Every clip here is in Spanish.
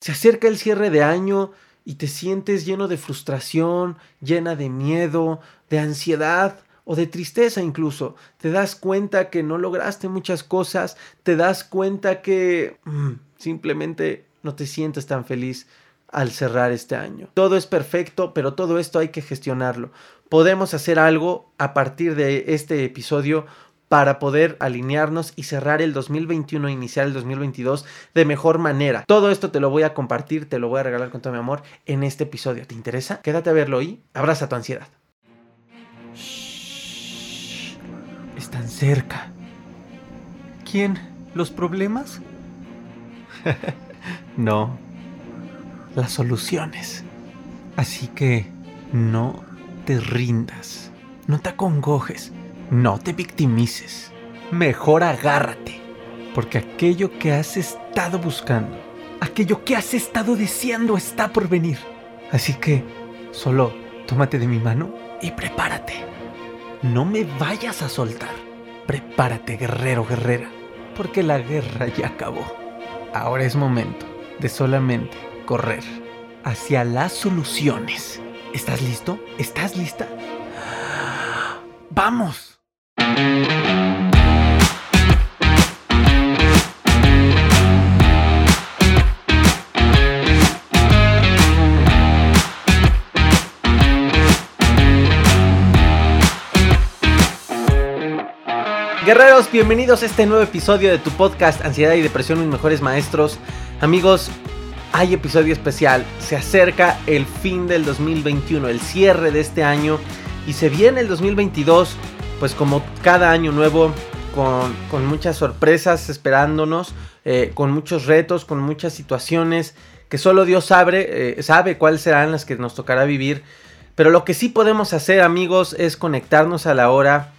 Se acerca el cierre de año y te sientes lleno de frustración, llena de miedo, de ansiedad o de tristeza incluso. Te das cuenta que no lograste muchas cosas, te das cuenta que mm, simplemente no te sientes tan feliz al cerrar este año. Todo es perfecto, pero todo esto hay que gestionarlo. Podemos hacer algo a partir de este episodio para poder alinearnos y cerrar el 2021 e iniciar el 2022 de mejor manera. Todo esto te lo voy a compartir, te lo voy a regalar con todo mi amor en este episodio. ¿Te interesa? Quédate a verlo y abraza tu ansiedad. Están cerca. ¿Quién? ¿Los problemas? no. Las soluciones. Así que no te rindas. No te acongojes no te victimices. Mejor agárrate. Porque aquello que has estado buscando, aquello que has estado deseando está por venir. Así que solo tómate de mi mano y prepárate. No me vayas a soltar. Prepárate, guerrero, guerrera. Porque la guerra ya acabó. Ahora es momento de solamente correr hacia las soluciones. ¿Estás listo? ¿Estás lista? ¡Vamos! Guerreros, bienvenidos a este nuevo episodio de tu podcast Ansiedad y Depresión, mis mejores maestros. Amigos, hay episodio especial. Se acerca el fin del 2021, el cierre de este año y se viene el 2022 pues como cada año nuevo, con, muchas sorpresas esperándonos, eh, con muchos retos, con muchas situaciones que solo Dios sabe, eh, sabe cuáles serán las que nos tocará vivir. Pero lo que sí podemos hacer amigos es conectarnos a la hora,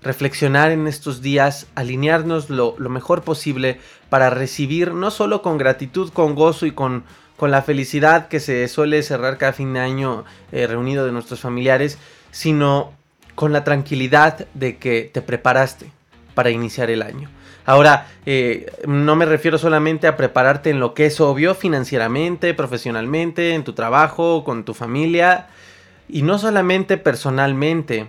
reflexionar en estos días, alinearnos lo, mejor posible para recibir no solo con gratitud, con gozo y con, con la felicidad que se suele cerrar cada fin de año eh, reunido de nuestros familiares, sino con la tranquilidad de que te preparaste para iniciar el año. Ahora, eh, no me refiero solamente a prepararte en lo que es obvio financieramente, profesionalmente, en tu trabajo, con tu familia, y no solamente personalmente,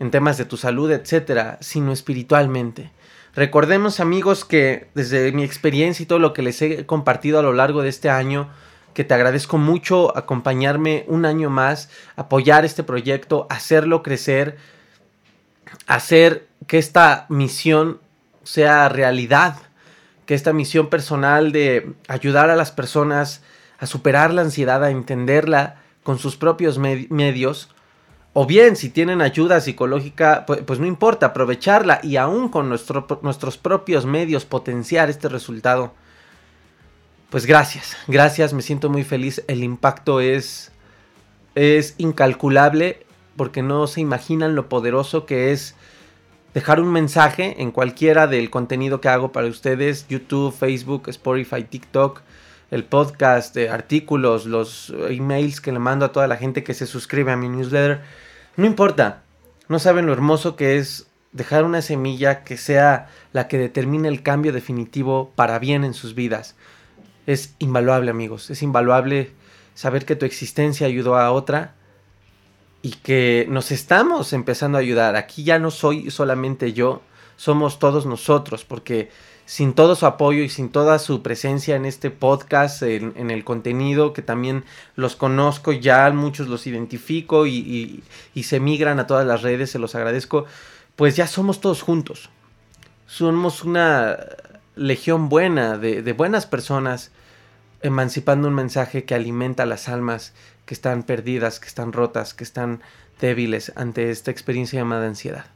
en temas de tu salud, etcétera, sino espiritualmente. Recordemos, amigos, que desde mi experiencia y todo lo que les he compartido a lo largo de este año, que te agradezco mucho acompañarme un año más, apoyar este proyecto, hacerlo crecer, hacer que esta misión sea realidad, que esta misión personal de ayudar a las personas a superar la ansiedad, a entenderla con sus propios medios, o bien si tienen ayuda psicológica, pues, pues no importa, aprovecharla y aún con nuestros propios medios potenciar este resultado pues gracias, gracias, me siento muy feliz. El impacto es, es incalculable porque no se imaginan lo poderoso que es dejar un mensaje en cualquiera del contenido que hago para ustedes, YouTube, Facebook, Spotify, TikTok, el podcast, de artículos, los emails que le mando a toda la gente que se suscribe a mi newsletter. No importa, no saben lo hermoso que es dejar una semilla que sea la que determine el cambio definitivo para bien en sus vidas es invaluable, amigos. Es invaluable saber que tu existencia ayudó a otra y que nos estamos empezando a ayudar. Aquí ya no soy solamente yo, somos todos nosotros, porque sin todo su apoyo y sin toda su presencia en este podcast, en, el contenido, que también los conozco ya, muchos los identifico y, se migran a todas las redes, se los agradezco, pues ya somos todos juntos. Somos una legión buena, de, buenas personas, emancipando un mensaje que alimenta las almas que están perdidas, que están rotas, que están débiles ante esta experiencia llamada ansiedad.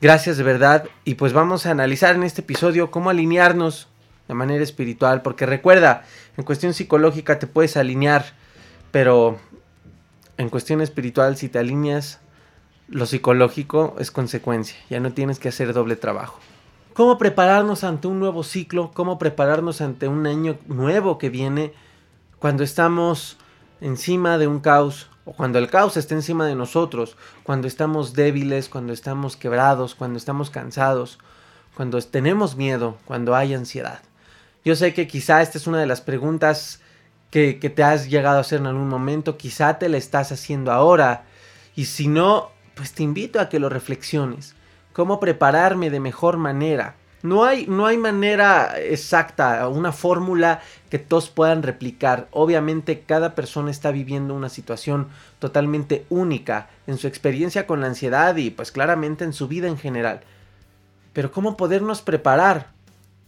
Gracias de verdad. Y pues vamos a analizar en este episodio cómo alinearnos de manera espiritual, porque recuerda, en cuestión psicológica te puedes alinear, pero en cuestión espiritual si te alineas, lo psicológico es consecuencia, ya no tienes que hacer doble trabajo cómo prepararnos ante un nuevo ciclo, cómo prepararnos ante un año nuevo que viene cuando estamos encima de un caos o cuando el caos está encima de nosotros, cuando estamos débiles, cuando estamos quebrados, cuando estamos cansados, cuando tenemos miedo, cuando hay ansiedad. Yo sé que quizá esta es una de las preguntas que, te has llegado a hacer en algún momento, quizá te la estás haciendo ahora. Y si no, pues te invito a que lo reflexiones. ¿Cómo prepararme de mejor manera? No hay, no hay manera exacta, una fórmula que todos puedan replicar. Obviamente cada persona está viviendo una situación totalmente única en su experiencia con la ansiedad y pues claramente en su vida en general. Pero ¿cómo podernos preparar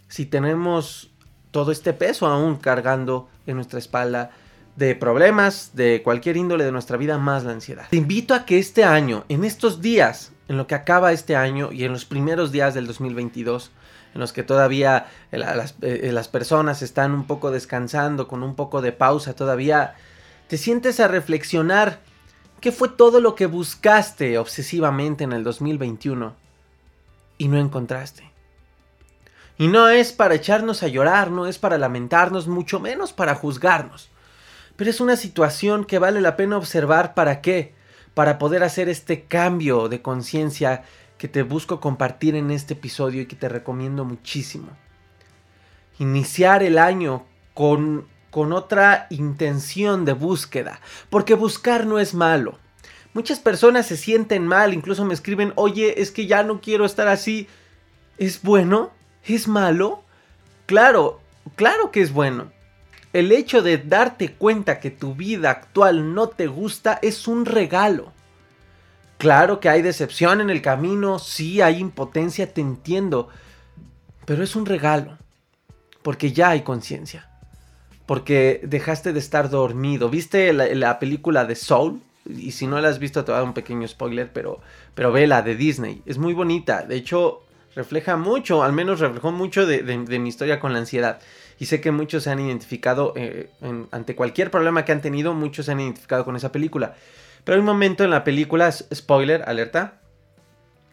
si tenemos todo este peso aún cargando en nuestra espalda de problemas de cualquier índole de nuestra vida más la ansiedad? Te invito a que este año, en estos días, en lo que acaba este año y en los primeros días del 2022, en los que todavía eh, eh, las, personas están un poco descansando, con un poco de pausa todavía, te sientes a reflexionar qué fue todo lo que buscaste obsesivamente en el 2021 y no encontraste. Y no es para echarnos a llorar, no es para lamentarnos, mucho menos para juzgarnos. Pero es una situación que vale la pena observar para qué, para poder hacer este cambio de conciencia que te busco compartir en este episodio y que te recomiendo muchísimo. Iniciar el año con, con otra intención de búsqueda, porque buscar no es malo. Muchas personas se sienten mal, incluso me escriben, oye, es que ya no quiero estar así. ¿Es bueno? ¿Es malo? Claro, claro que es bueno. El hecho de darte cuenta que tu vida actual no te gusta es un regalo. Claro que hay decepción en el camino, sí hay impotencia, te entiendo, pero es un regalo, porque ya hay conciencia, porque dejaste de estar dormido. ¿Viste la, película de Soul? Y si no la has visto te voy a dar un pequeño spoiler, pero, pero la de Disney. Es muy bonita, de hecho refleja mucho, al menos reflejó mucho de, mi historia con la ansiedad. Y sé que muchos se han identificado, eh, ante cualquier problema que han tenido, muchos se han identificado con esa película. Pero hay un momento en la película, spoiler, alerta,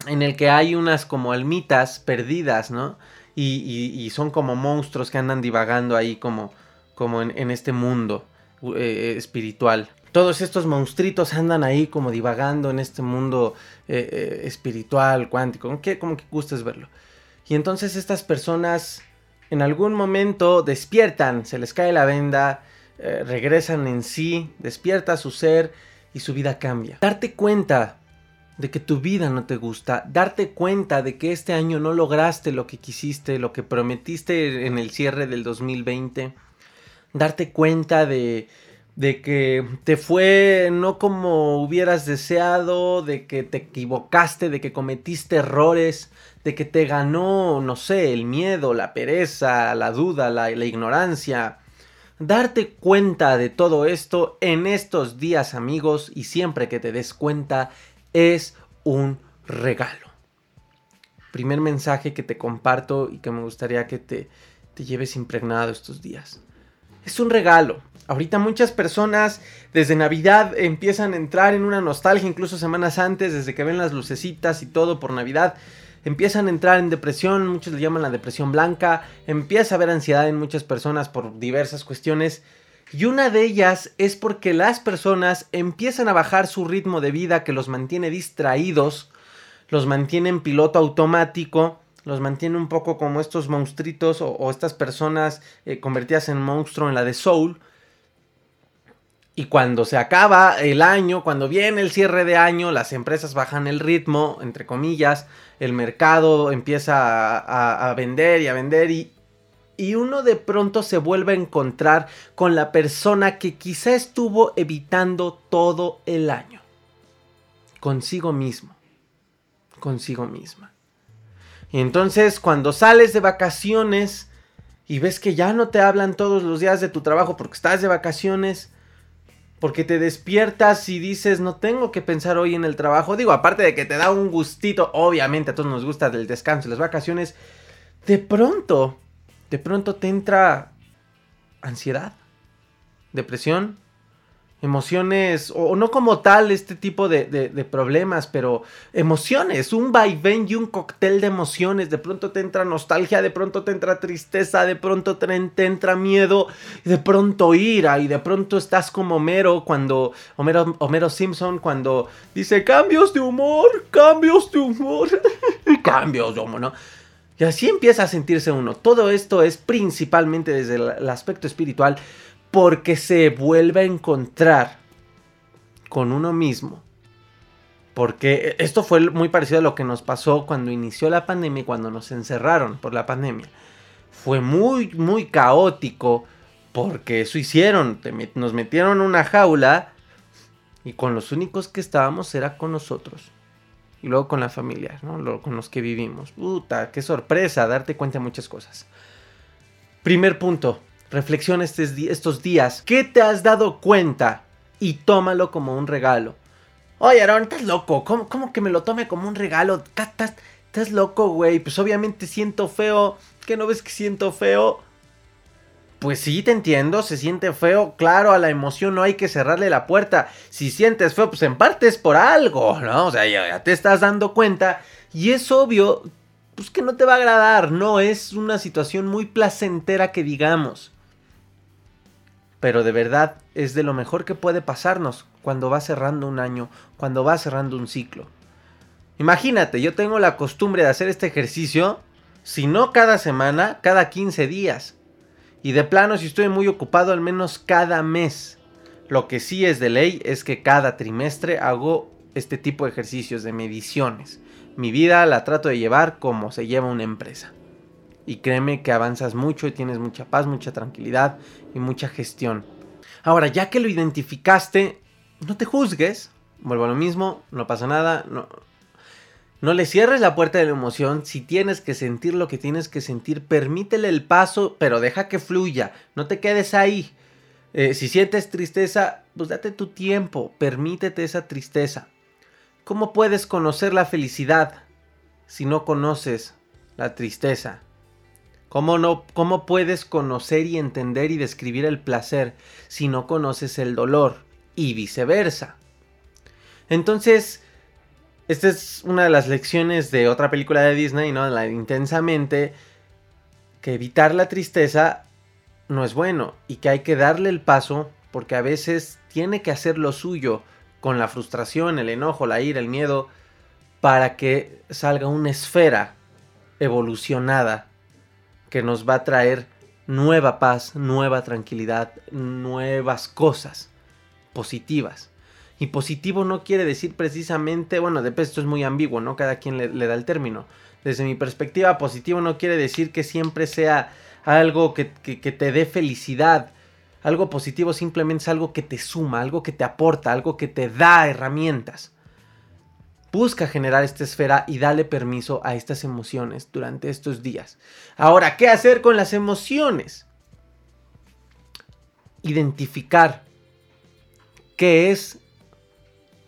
en el que hay unas como almitas perdidas, ¿no? Y, son como monstruos que andan divagando ahí como, como en, este mundo eh, espiritual. Todos estos monstruitos andan ahí como divagando en este mundo eh, eh, espiritual, cuántico, que, como que gustes verlo. Y entonces estas personas en algún momento despiertan, se les cae la venda, regresan en sí, despierta su ser y su vida cambia. Darte cuenta de que tu vida no te gusta, darte cuenta de que este año no lograste lo que quisiste, lo que prometiste en el cierre del 2020, darte cuenta de, de que te fue no como hubieras deseado, de que te equivocaste, de que cometiste errores, de que te ganó, no sé, el miedo, la pereza, la duda, la, ignorancia, Darte cuenta de todo esto en estos días amigos y siempre que te des cuenta es un regalo. Primer mensaje que te comparto y que me gustaría que te, te lleves impregnado estos días. Es un regalo. Ahorita muchas personas desde Navidad empiezan a entrar en una nostalgia, incluso semanas antes, desde que ven las lucecitas y todo por Navidad empiezan a entrar en depresión, muchos le llaman la depresión blanca, empieza a haber ansiedad en muchas personas por diversas cuestiones. Y una de ellas es porque las personas empiezan a bajar su ritmo de vida que los mantiene distraídos, los mantiene en piloto automático, los mantiene un poco como estos monstruitos o, estas personas eh, convertidas en monstruo en la de Soul, y cuando se acaba el año, cuando viene el cierre de año, las empresas bajan el ritmo, entre comillas, el mercado empieza a, vender y a vender y, y uno de pronto se vuelve a encontrar con la persona que quizá estuvo evitando todo el año. Consigo mismo. Consigo misma. Y entonces cuando sales de vacaciones y ves que ya no te hablan todos los días de tu trabajo porque estás de vacaciones, porque te despiertas y dices, no tengo que pensar hoy en el trabajo. Digo, aparte de que te da un gustito, obviamente a todos nos gusta del descanso y las vacaciones. De pronto, de pronto te entra ansiedad, depresión, emociones, o, no como tal este tipo de, problemas, pero emociones, un vaivén y un cóctel de emociones, de pronto te entra nostalgia, de pronto te entra tristeza, de pronto te, entra miedo, de pronto ira, y de pronto estás como Homero cuando, Homero, Homero Simpson cuando dice cambios de humor, cambios de humor, cambios de humor, ¿no? Y así empieza a sentirse uno. Todo esto es principalmente desde el aspecto espiritual porque se vuelve a encontrar con uno mismo. Porque esto fue muy parecido a lo que nos pasó cuando inició la pandemia y cuando nos encerraron por la pandemia. Fue muy, muy caótico porque eso hicieron. Nos metieron en una jaula y con los únicos que estábamos era con nosotros. Y luego con la familia, ¿no? con los que vivimos. Puta, qué sorpresa darte cuenta de muchas cosas. Primer punto, reflexiona estos días. ¿Qué te has dado cuenta? Y tómalo como un regalo. Oye, Aaron, estás loco. ¿Cómo, que me lo tome como un regalo? ¿Estás, estás loco, güey? Pues obviamente siento feo. ¿Qué no ves que siento feo? Pues sí, te entiendo, se siente feo. Claro, a la emoción no hay que cerrarle la puerta. Si sientes feo, pues en parte es por algo, ¿no? O sea, ya, te estás dando cuenta. Y es obvio, pues que no te va a agradar. No es una situación muy placentera que digamos. Pero de verdad es de lo mejor que puede pasarnos cuando va cerrando un año, cuando va cerrando un ciclo. Imagínate, yo tengo la costumbre de hacer este ejercicio, si no cada semana, cada 15 días. Y de plano, si estoy muy ocupado, al menos cada mes. Lo que sí es de ley es que cada trimestre hago este tipo de ejercicios de mediciones. Mi vida la trato de llevar como se lleva una empresa. Y créeme que avanzas mucho y tienes mucha paz, mucha tranquilidad y mucha gestión. Ahora, ya que lo identificaste, no te juzgues. Vuelvo a lo mismo, no pasa nada. No, no le cierres la puerta de la emoción. Si tienes que sentir lo que tienes que sentir, permítele el paso, pero deja que fluya. No te quedes ahí. Eh, si sientes tristeza, pues date tu tiempo. Permítete esa tristeza. ¿Cómo puedes conocer la felicidad si no conoces la tristeza? ¿Cómo, no, ¿Cómo puedes conocer y entender y describir el placer si no conoces el dolor? Y viceversa. Entonces, esta es una de las lecciones de otra película de Disney, ¿no? La Intensamente, que evitar la tristeza no es bueno y que hay que darle el paso porque a veces tiene que hacer lo suyo con la frustración, el enojo, la ira, el miedo, para que salga una esfera evolucionada que nos va a traer nueva paz, nueva tranquilidad, nuevas cosas positivas. Y positivo no quiere decir precisamente, bueno, de esto es muy ambiguo, ¿no? Cada quien le, da el término. Desde mi perspectiva, positivo no quiere decir que siempre sea algo que, que te dé felicidad. Algo positivo simplemente es algo que te suma, algo que te aporta, algo que te da herramientas. Busca generar esta esfera y dale permiso a estas emociones durante estos días. Ahora, ¿qué hacer con las emociones? Identificar qué es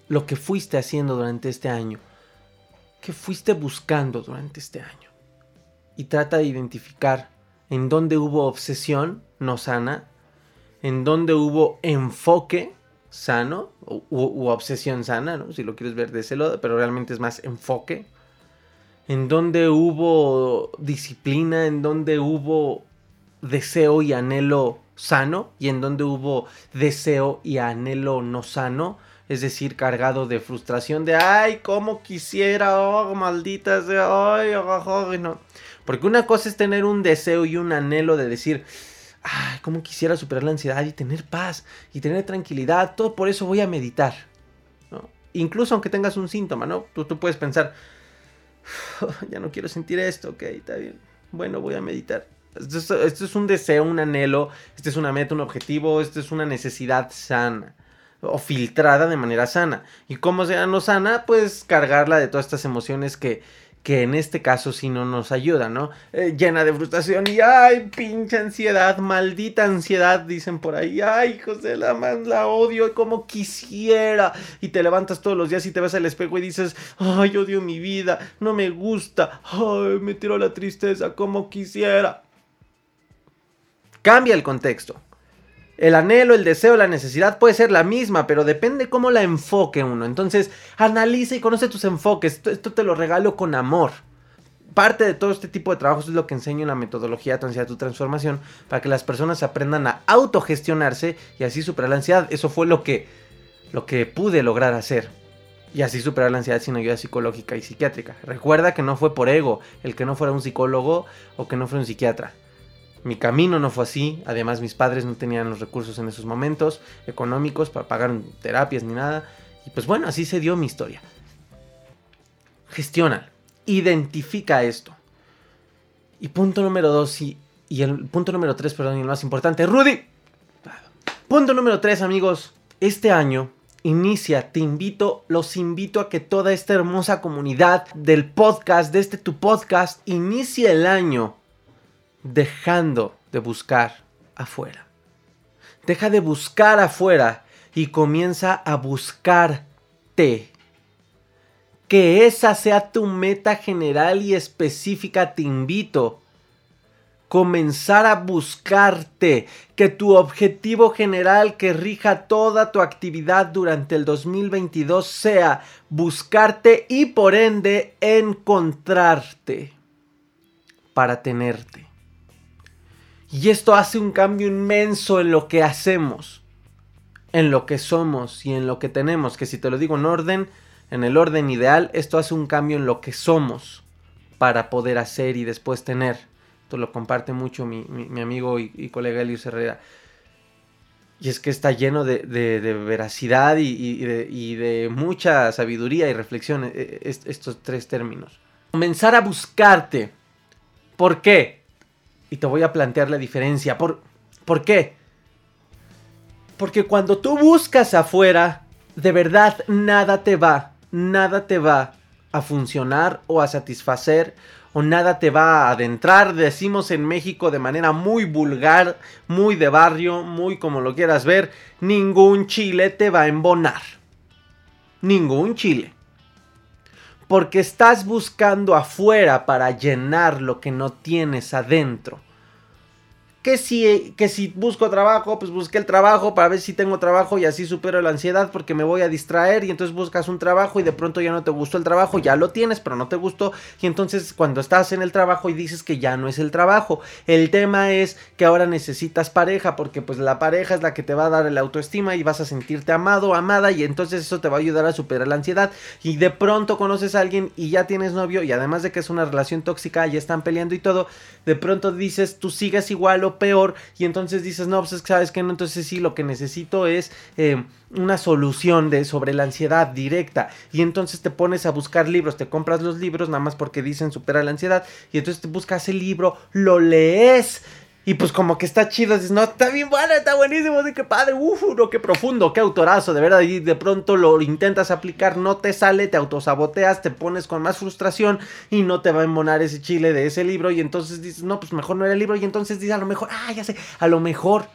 lo que fuiste haciendo durante este año, qué fuiste buscando durante este año. Y trata de identificar en dónde hubo obsesión no sana, en dónde hubo enfoque sano u, obsesión sana, ¿no? si lo quieres ver de ese lado, pero realmente es más enfoque, en dónde hubo disciplina, en dónde hubo deseo y anhelo sano y en donde hubo deseo y anhelo no sano, es decir, cargado de frustración de ay, cómo quisiera, oh, maldita sea, ay, ay, no. Porque una cosa es tener un deseo y un anhelo de decir, ay, cómo quisiera superar la ansiedad y tener paz y tener tranquilidad, todo por eso voy a meditar. Incluso aunque tengas un síntoma, ¿no? Tú, tú puedes pensar, ya no quiero sentir esto, ok, está bien. Bueno, voy a meditar. Esto, es un deseo, un anhelo, este es una meta, un objetivo, esto es una necesidad sana o filtrada de manera sana. ¿Y cómo sea no sana? Pues cargarla de todas estas emociones que, que en este caso sí no nos ayuda, ¿no? Eh, llena de frustración y ay, pinche ansiedad, maldita ansiedad, dicen por ahí, ay, José, la la odio como quisiera. Y te levantas todos los días y te ves al espejo y dices, ay, odio mi vida, no me gusta, ay, me tiró la tristeza como quisiera. Cambia el contexto. El anhelo, el deseo, la necesidad puede ser la misma, pero depende cómo la enfoque uno. Entonces, analiza y conoce tus enfoques. Esto, te lo regalo con amor. Parte de todo este tipo de trabajos es lo que enseño en la metodología de tu transformación para que las personas aprendan a autogestionarse y así superar la ansiedad. Eso fue lo que, lo que pude lograr hacer. y así superar la ansiedad sin ayuda psicológica y psiquiátrica. Recuerda que no fue por ego el que no fuera un psicólogo o que no fuera un psiquiatra. Mi camino no fue así, además mis padres no tenían los recursos en esos momentos económicos para pagar terapias ni nada. Y pues bueno, así se dio mi historia. Gestiona, identifica esto. Y punto número dos, y, y el punto número tres, perdón, y el más importante, Rudy. Punto número tres, amigos. Este año inicia, te invito, los invito a que toda esta hermosa comunidad del podcast, de este tu podcast, inicie el año dejando de buscar afuera. Deja de buscar afuera y comienza a buscarte. Que esa sea tu meta general y específica, te invito comenzar a buscarte, que tu objetivo general que rija toda tu actividad durante el 2022 sea buscarte y por ende encontrarte para tenerte. Y esto hace un cambio inmenso en lo que hacemos, en lo que somos y en lo que tenemos, que si te lo digo en orden, en el orden ideal, esto hace un cambio en lo que somos para poder hacer y después tener lo comparte mucho mi, amigo y, colega Elios Herrera. Y es que está lleno de, veracidad y, de, mucha sabiduría y reflexión e, e, estos tres términos. Comenzar a buscarte. ¿Por qué? Y te voy a plantear la diferencia. ¿Por, ¿por qué? Porque cuando tú buscas afuera, de verdad nada te va, nada te va a funcionar o a satisfacer o nada te va a adentrar, decimos en México de manera muy vulgar, muy de barrio, muy como lo quieras ver, ningún chile te va a embonar. Ningún chile. Porque estás buscando afuera para llenar lo que no tienes adentro que si, que si busco trabajo, pues busqué el trabajo para ver si tengo trabajo y así supero la ansiedad porque me voy a distraer y entonces buscas un trabajo y de pronto ya no te gustó el trabajo, ya lo tienes pero no te gustó y entonces cuando estás en el trabajo y dices que ya no es el trabajo, el tema es que ahora necesitas pareja porque pues la pareja es la que te va a dar el autoestima y vas a sentirte amado, amada y entonces eso te va a ayudar a superar la ansiedad. Y de pronto conoces a alguien y ya tienes novio y además de que es una relación tóxica, ya están peleando y todo, de pronto dices tú sigues igual o peor y entonces dices, no, pues sabes que no, entonces sí, lo que necesito es eh, una solución de, sobre la ansiedad directa y entonces te pones a buscar libros, te compras los libros nada más porque dicen supera la ansiedad y entonces te buscas el libro, lo lees y pues como que está chido, dices, no, está bien bueno, está buenísimo, de qué padre, uff, no, qué profundo, qué autorazo, de verdad, y de pronto lo intentas aplicar, no te sale, te autosaboteas, te pones con más frustración y no te va a embonar ese chile de ese libro y entonces dices, no, pues mejor no era el libro y entonces dices, a lo mejor, ah, ya sé, a lo mejor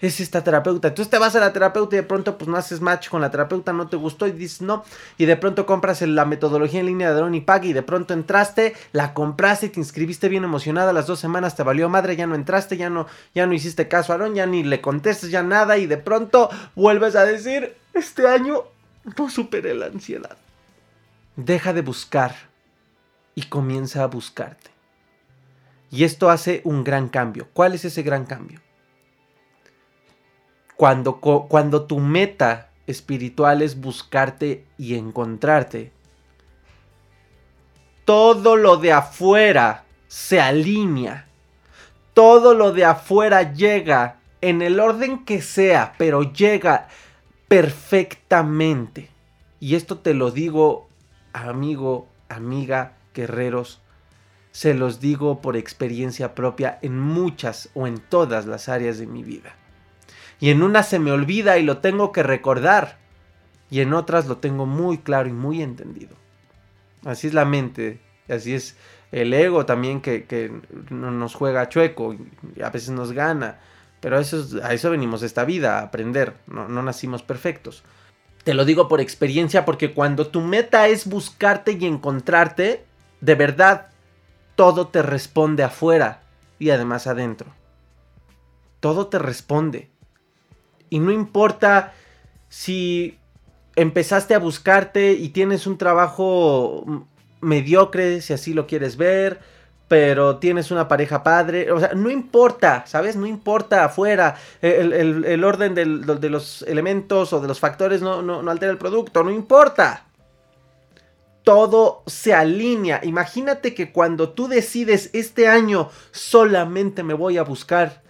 es esta terapeuta. Entonces te vas a la terapeuta y de pronto pues no haces match con la terapeuta, no te gustó y dices no. Y de pronto compras la metodología en línea de Drone y y de pronto entraste, la compraste, te inscribiste bien emocionada, las dos semanas te valió madre, ya no entraste, ya no, ya no hiciste caso a Aaron, ya ni le contestes ya nada y de pronto vuelves a decir, este año no superé la ansiedad. Deja de buscar y comienza a buscarte. Y esto hace un gran cambio. ¿Cuál es ese gran cambio? Cuando, cuando tu meta espiritual es buscarte y encontrarte, todo lo de afuera se alinea. Todo lo de afuera llega en el orden que sea, pero llega perfectamente. Y esto te lo digo, amigo, amiga, guerreros, se los digo por experiencia propia en muchas o en todas las áreas de mi vida y en una se me olvida y lo tengo que recordar y en otras lo tengo muy claro y muy entendido. Así es la mente, así es el ego también que, nos juega chueco y a veces nos gana, pero eso a eso venimos esta vida, a aprender, no, no nacimos perfectos. Te lo digo por experiencia porque cuando tu meta es buscarte y encontrarte, de verdad, todo te responde afuera y además adentro. Todo te responde. Y no importa si empezaste a buscarte y tienes un trabajo mediocre, si así lo quieres ver, pero tienes una pareja padre, o sea, no importa, ¿sabes? No importa afuera, el, orden de los elementos o de los factores no, no, no altera el producto, no importa. todo se alinea. Imagínate que cuando tú decides este año solamente me voy a buscar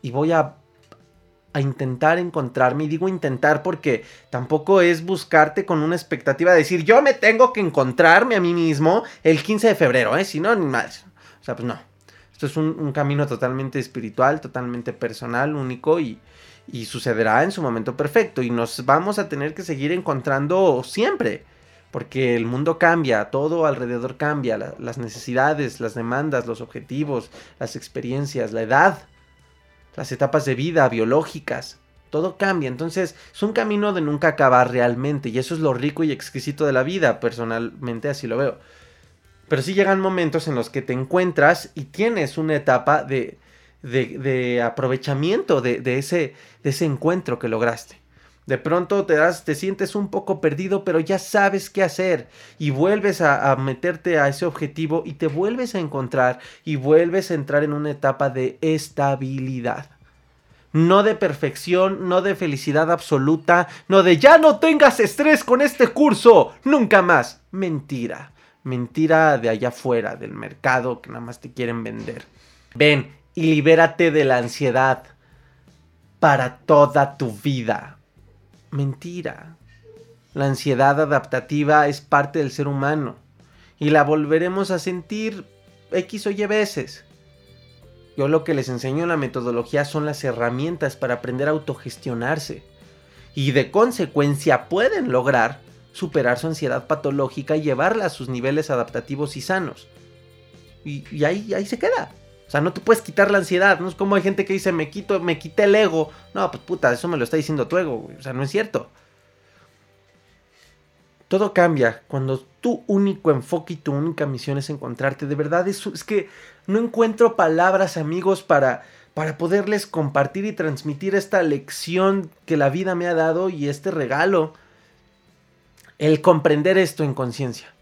y voy a, a, intentar encontrarme, y digo intentar porque tampoco es buscarte con una expectativa de decir yo me tengo que encontrarme a mí mismo el 15 de febrero, ¿eh? si no, ni más. O sea, pues no. Esto es un, camino totalmente espiritual, totalmente personal, único y, y sucederá en su momento perfecto y nos vamos a tener que seguir encontrando siempre porque el mundo cambia, todo alrededor cambia, las necesidades, las demandas, los objetivos, las experiencias, la edad, las etapas de vida biológicas, todo cambia, entonces es un camino de nunca acabar realmente y eso es lo rico y exquisito de la vida, personalmente así lo veo. Pero sí llegan momentos en los que te encuentras y tienes una etapa de, de, aprovechamiento de, de, ese, de ese encuentro que lograste. De pronto te das, te sientes un poco perdido, pero ya sabes qué hacer y vuelves a, meterte a ese objetivo y te vuelves a encontrar y vuelves a entrar en una etapa de estabilidad. No de perfección, no de felicidad absoluta, no de ya no tengas estrés con este curso, nunca más. Mentira, mentira de allá afuera, del mercado que nada más te quieren vender. Ven y libérate de la ansiedad para toda tu vida. Mentira. La ansiedad adaptativa es parte del ser humano y la volveremos a sentir X o Y veces. Yo lo que les enseño en la metodología son las herramientas para aprender a autogestionarse y de consecuencia pueden lograr superar su ansiedad patológica y llevarla a sus niveles adaptativos y sanos. Y, ahí, ahí se queda. O sea, no te puedes quitar la ansiedad. No es como hay gente que dice, me quito, me quité el ego. No, pues puta, eso me lo está diciendo tu ego. O sea, no es cierto. Todo cambia cuando tu único enfoque y tu única misión es encontrarte. De verdad, eso es que no encuentro palabras, amigos, para, para poderles compartir y transmitir esta lección que la vida me ha dado y este regalo. El comprender esto en conciencia.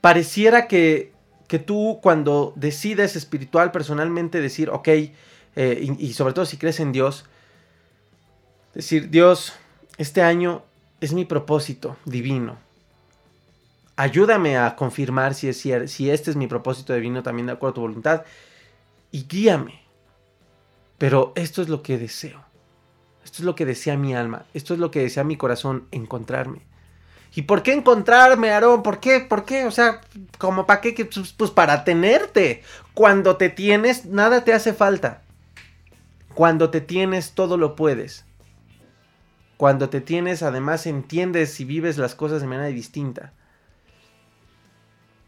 Pareciera que que tú cuando decides espiritual, personalmente decir, ok, eh, y, sobre todo si crees en Dios, decir, Dios, este año es mi propósito divino. Ayúdame a confirmar si, es, si este es mi propósito divino también de acuerdo a tu voluntad y guíame. Pero esto es lo que deseo. Esto es lo que desea mi alma. Esto es lo que desea mi corazón, encontrarme. ¿Y por qué encontrarme, Aarón? ¿Por qué? ¿Por qué? O sea, como para qué? Pues, pues para tenerte. Cuando te tienes, nada te hace falta. Cuando te tienes, todo lo puedes. Cuando te tienes, además entiendes y vives las cosas de manera distinta.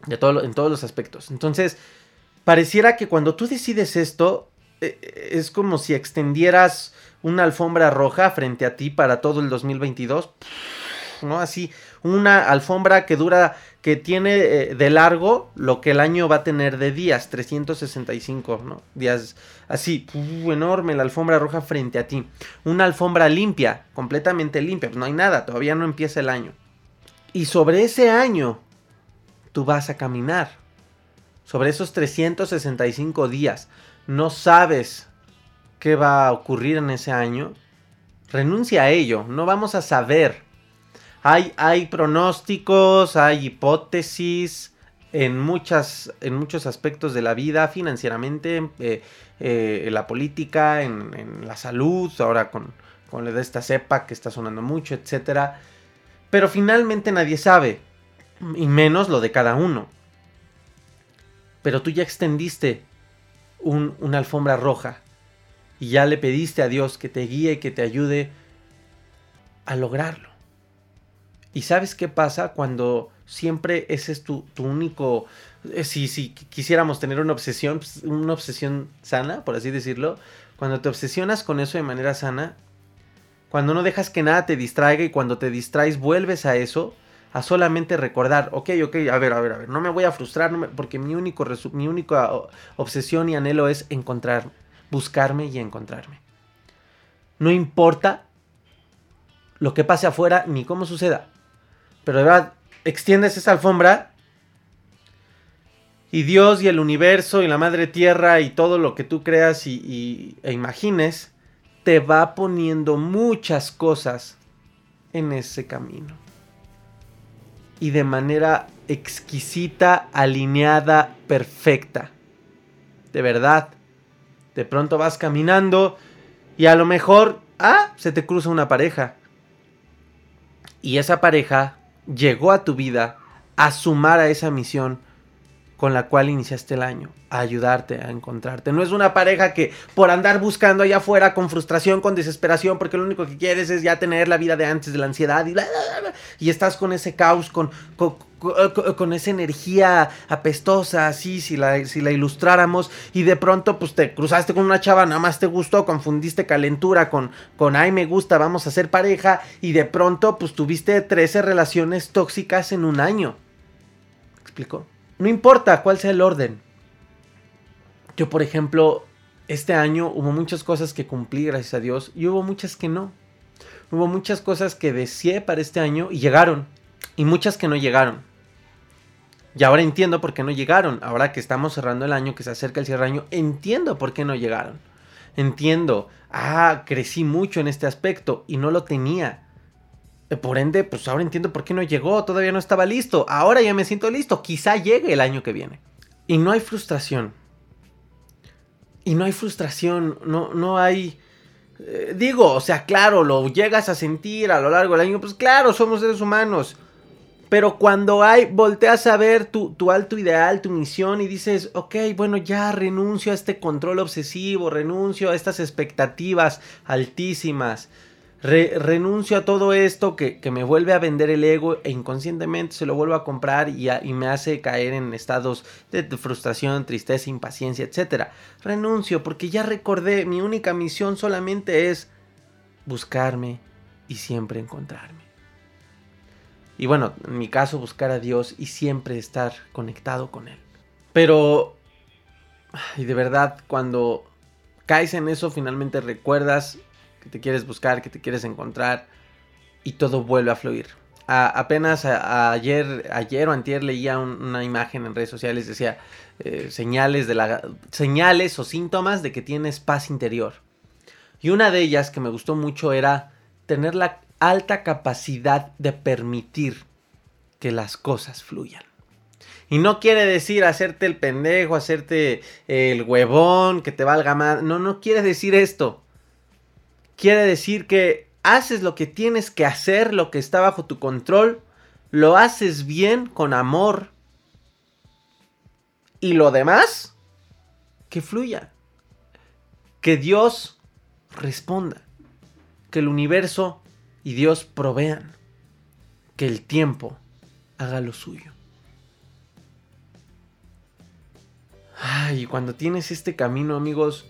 De todo, en todos los aspectos. Entonces, pareciera que cuando tú decides esto, eh, eh, es como si extendieras una alfombra roja frente a ti para todo el 2022. ¿No? Así, una alfombra que dura, que tiene eh, de largo lo que el año va a tener de días, 365, ¿no? Días así, enorme la alfombra roja frente a ti. Una alfombra limpia, completamente limpia, pues no hay nada, todavía no empieza el año. Y sobre ese año, tú vas a caminar. Sobre esos 365 días, no sabes qué va a ocurrir en ese año. Renuncia a ello, no vamos a saber hay, pronósticos, hay hipótesis en, muchas, en muchos aspectos de la vida, financieramente, eh, eh, en la política, en, la salud, ahora con, con de esta cepa que está sonando mucho, etc. Pero finalmente nadie sabe, y menos lo de cada uno. Pero tú ya extendiste una alfombra roja y ya le pediste a Dios que te guíe y que te ayude a lograrlo. ¿Y sabes qué pasa cuando siempre ese es tu, único... Eh, si, si quisiéramos tener una obsesión, pues, una obsesión sana, por así decirlo, cuando te obsesionas con eso de manera sana, cuando no dejas que nada te distraiga y cuando te distraes vuelves a eso, a solamente recordar, ok, ok, a ver, a ver, a ver, no me voy a frustrar porque mi, único mi única obsesión y anhelo es encontrar, buscarme y encontrarme. No importa lo que pase afuera ni cómo suceda. Pero de verdad, extiendes esa alfombra y Dios y el universo y la madre tierra y todo lo que tú creas y, e imagines te va poniendo muchas cosas en ese camino. y de manera exquisita, alineada, perfecta. De verdad. De pronto vas caminando y a lo mejor, ah, se te cruza una pareja. Y esa pareja llegó a tu vida a sumar a esa misión con la cual iniciaste el año, a ayudarte a encontrarte. No es una pareja que por andar buscando allá afuera con frustración, con desesperación, porque lo único que quieres es ya tener la vida de antes de la ansiedad y, y estás con ese caos, con, con, esa energía apestosa, así, si la, si la ilustráramos, y de pronto pues te cruzaste con una chava, nada más te gustó, confundiste calentura con, con ay me gusta, vamos a ser pareja, y de pronto pues tuviste 13 relaciones tóxicas en un año. ¿Me? No importa cuál sea el orden. Yo, por ejemplo, este año hubo muchas cosas que cumplí, gracias a Dios, y hubo muchas que no. Hubo muchas cosas que deseé para este año y llegaron, y muchas que no llegaron. Y ahora entiendo por qué no llegaron. Ahora que estamos cerrando el año, que se acerca el cierre año, entiendo por qué no llegaron. Entiendo, ah, crecí mucho en este aspecto y no lo tenía. Eh, por ende, pues ahora entiendo por qué no llegó, todavía no estaba listo. Ahora ya me siento listo, quizá llegue el año que viene. Y no hay frustración. Y no hay frustración, no, no hay... Eh, digo, o sea, claro, lo llegas a sentir a lo largo del año, pues claro, somos seres humanos. Pero cuando hay, volteas a ver tu, tu, alto ideal, tu misión y dices, ok, bueno, ya renuncio a este control obsesivo, renuncio a estas expectativas altísimas, renuncio a todo esto que, me vuelve a vender el ego e inconscientemente se lo vuelvo a comprar y, y me hace caer en estados de, frustración, tristeza, impaciencia, etc. Renuncio porque ya recordé, mi única misión solamente es buscarme y siempre encontrarme. Y bueno, en mi caso buscar a Dios y siempre estar conectado con Él. Pero, y de verdad, cuando caes en eso, finalmente recuerdas que te quieres buscar, que te quieres encontrar y todo vuelve a fluir. apenas ayer, ayer o antier leía una imagen en redes sociales, decía eh, señales, de la, señales o síntomas de que tienes paz interior. Y una de ellas que me gustó mucho era tener la alta capacidad de permitir que las cosas fluyan. Y no quiere decir hacerte el pendejo, hacerte el huevón, que te valga más. No, no quiere decir esto quiere decir que haces lo que tienes que hacer, lo que está bajo tu control, lo haces bien, con amor. Y lo demás, que fluya. Que Dios responda. Que el universo y Dios provean. Que el tiempo haga lo suyo. Ay, cuando tienes este camino, amigos,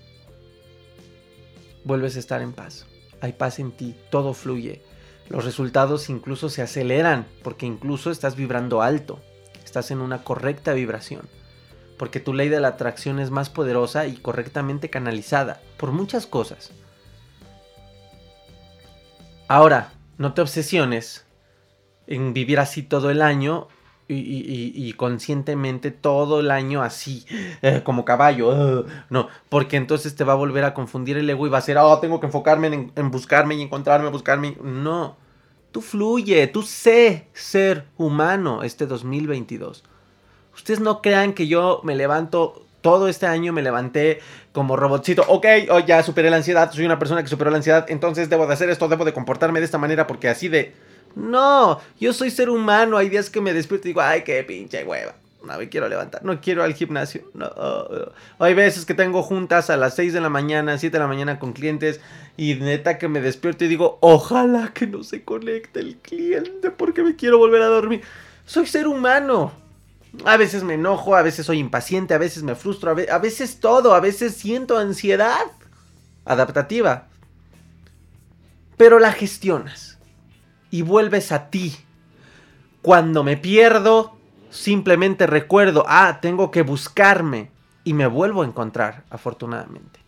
vuelves a estar en paz. Hay paz en ti, todo fluye. Los resultados incluso se aceleran porque incluso estás vibrando alto, estás en una correcta vibración, porque tu ley de la atracción es más poderosa y correctamente canalizada por muchas cosas. Ahora, no te obsesiones en vivir así todo el año y, conscientemente todo el año así, eh, como caballo. Eh, no, porque entonces te va a volver a confundir el ego y va a ser, oh, tengo que enfocarme en, en, buscarme y encontrarme, buscarme. No, tú fluye, tú sé ser humano este 2022. Ustedes no crean que yo me levanto todo este año me levanté como robotcito. Ok, oh, ya superé la ansiedad. Soy una persona que superó la ansiedad. Entonces debo de hacer esto, debo de comportarme de esta manera porque así de no, yo soy ser humano. Hay días que me despierto y digo, ay, qué pinche hueva. No me quiero levantar, no quiero al gimnasio. No, Hay veces que tengo juntas a las 6 de la mañana, 7 de la mañana con clientes y neta que me despierto y digo, ojalá que no se conecte el cliente porque me quiero volver a dormir. Soy ser humano. A veces me enojo, a veces soy impaciente, a veces me frustro, a veces todo, a veces siento ansiedad adaptativa. Pero la gestionas y vuelves a ti. Cuando me pierdo, simplemente recuerdo, ah, tengo que buscarme y me vuelvo a encontrar, afortunadamente.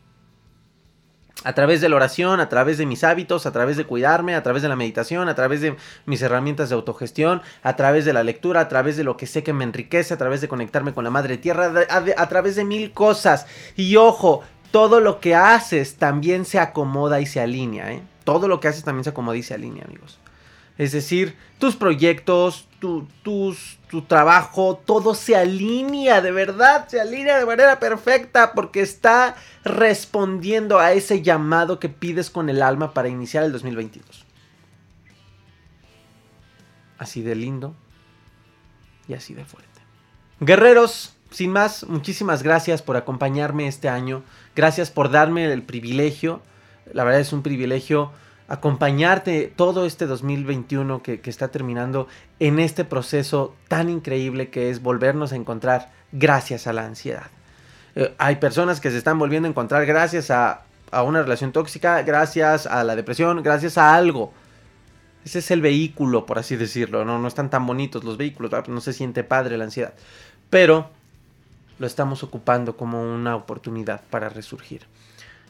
A través de la oración, a través de mis hábitos, a través de cuidarme, a través de la meditación, a través de mis herramientas de autogestión, a través de la lectura, a través de lo que sé que me enriquece, a través de conectarme con la Madre Tierra, a, través de mil cosas. Y ojo, todo lo que haces también se acomoda y se alinea, ¿eh? Todo lo que haces también se acomoda y se alinea, amigos. Es decir, tus proyectos, tu, tu trabajo, todo se alinea, de verdad, se alinea de manera perfecta porque está respondiendo a ese llamado que pides con el alma para iniciar el 2022. Así de lindo y así de fuerte. Guerreros, sin más, muchísimas gracias por acompañarme este año. Gracias por darme el privilegio. La verdad es un privilegio acompañarte todo este 2021 que, está terminando en este proceso tan increíble que es volvernos a encontrar gracias a la ansiedad. Eh, hay personas que se están volviendo a encontrar gracias a, a una relación tóxica, gracias a la depresión, gracias a algo. Ese es el vehículo, por así decirlo. No, no están tan bonitos los vehículos, no se siente padre la ansiedad. Pero lo estamos ocupando como una oportunidad para resurgir.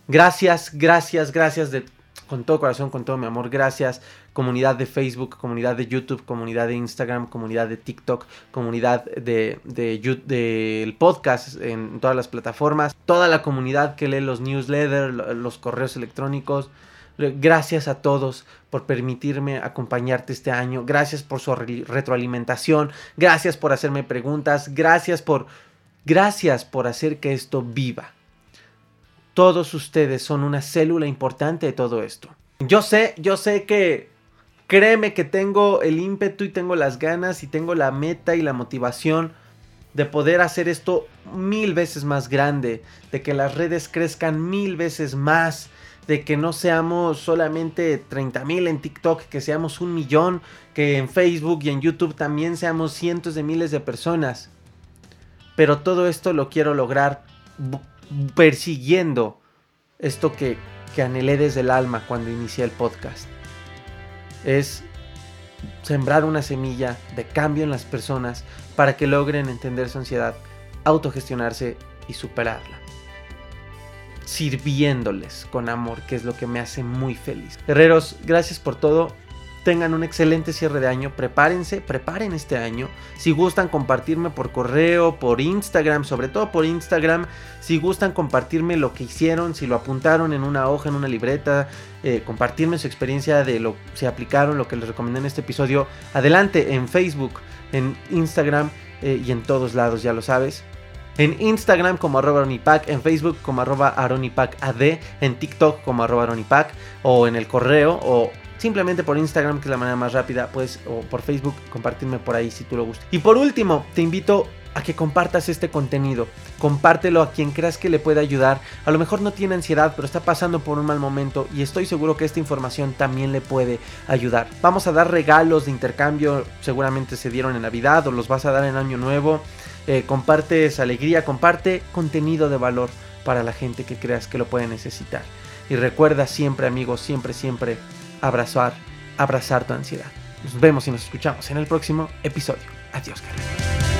Gracias, gracias, gracias de, con todo corazón, con todo mi amor. Gracias, comunidad de Facebook, comunidad de YouTube, comunidad de Instagram, comunidad de TikTok, comunidad de, de, podcast en todas las plataformas. Toda la comunidad que lee los newsletters, los correos electrónicos. Gracias a todos por permitirme acompañarte este año. Gracias por su retroalimentación. Gracias por hacerme preguntas. Gracias por Gracias por hacer que esto viva. Todos ustedes son una célula importante de todo esto. Yo sé, yo sé que créeme que tengo el ímpetu y tengo las ganas y tengo la meta y la motivación de poder hacer esto mil veces más grande, de que las redes crezcan mil veces más, de que no seamos solamente 30 mil en TikTok, que seamos un millón, que en Facebook y en YouTube también seamos cientos de miles de personas. Pero todo esto lo quiero lograr persiguiendo esto que, anhelé desde el alma cuando inicié el podcast. Es sembrar una semilla de cambio en las personas para que logren entender su ansiedad, autogestionarse y superarla. Sirviéndoles con amor, que es lo que me hace muy feliz. Guerreros, gracias por todo tengan un excelente cierre de año. Prepárense, preparen este año. Si gustan compartirme por correo, por Instagram, sobre todo por Instagram. Si gustan compartirme lo que hicieron, si lo apuntaron en una hoja, en una libreta, eh, compartirme su experiencia de lo si aplicaron lo que les recomendé en este episodio. Adelante en Facebook, en Instagram eh, y en todos lados, ya lo sabes. En Instagram como arroba aronipac, en Facebook como arroba aronipacad, en TikTok como arroba aronipac o en el correo o simplemente por Instagram, que es la manera más rápida, pues, o por Facebook, compartirme por ahí si tú lo gustas. Y por último, te invito a que compartas este contenido. Compártelo a quien creas que le pueda ayudar. A lo mejor no tiene ansiedad, pero está pasando por un mal momento y estoy seguro que esta información también le puede ayudar. Vamos a dar regalos de intercambio, seguramente se dieron en Navidad o los vas a dar en Año Nuevo. Eh, comparte esa alegría, comparte contenido de valor para la gente que creas que lo puede necesitar. Y recuerda siempre, amigos, siempre, siempre abrazar, abrazar tu ansiedad. Nos vemos y nos escuchamos en el próximo episodio. Adiós, cariño.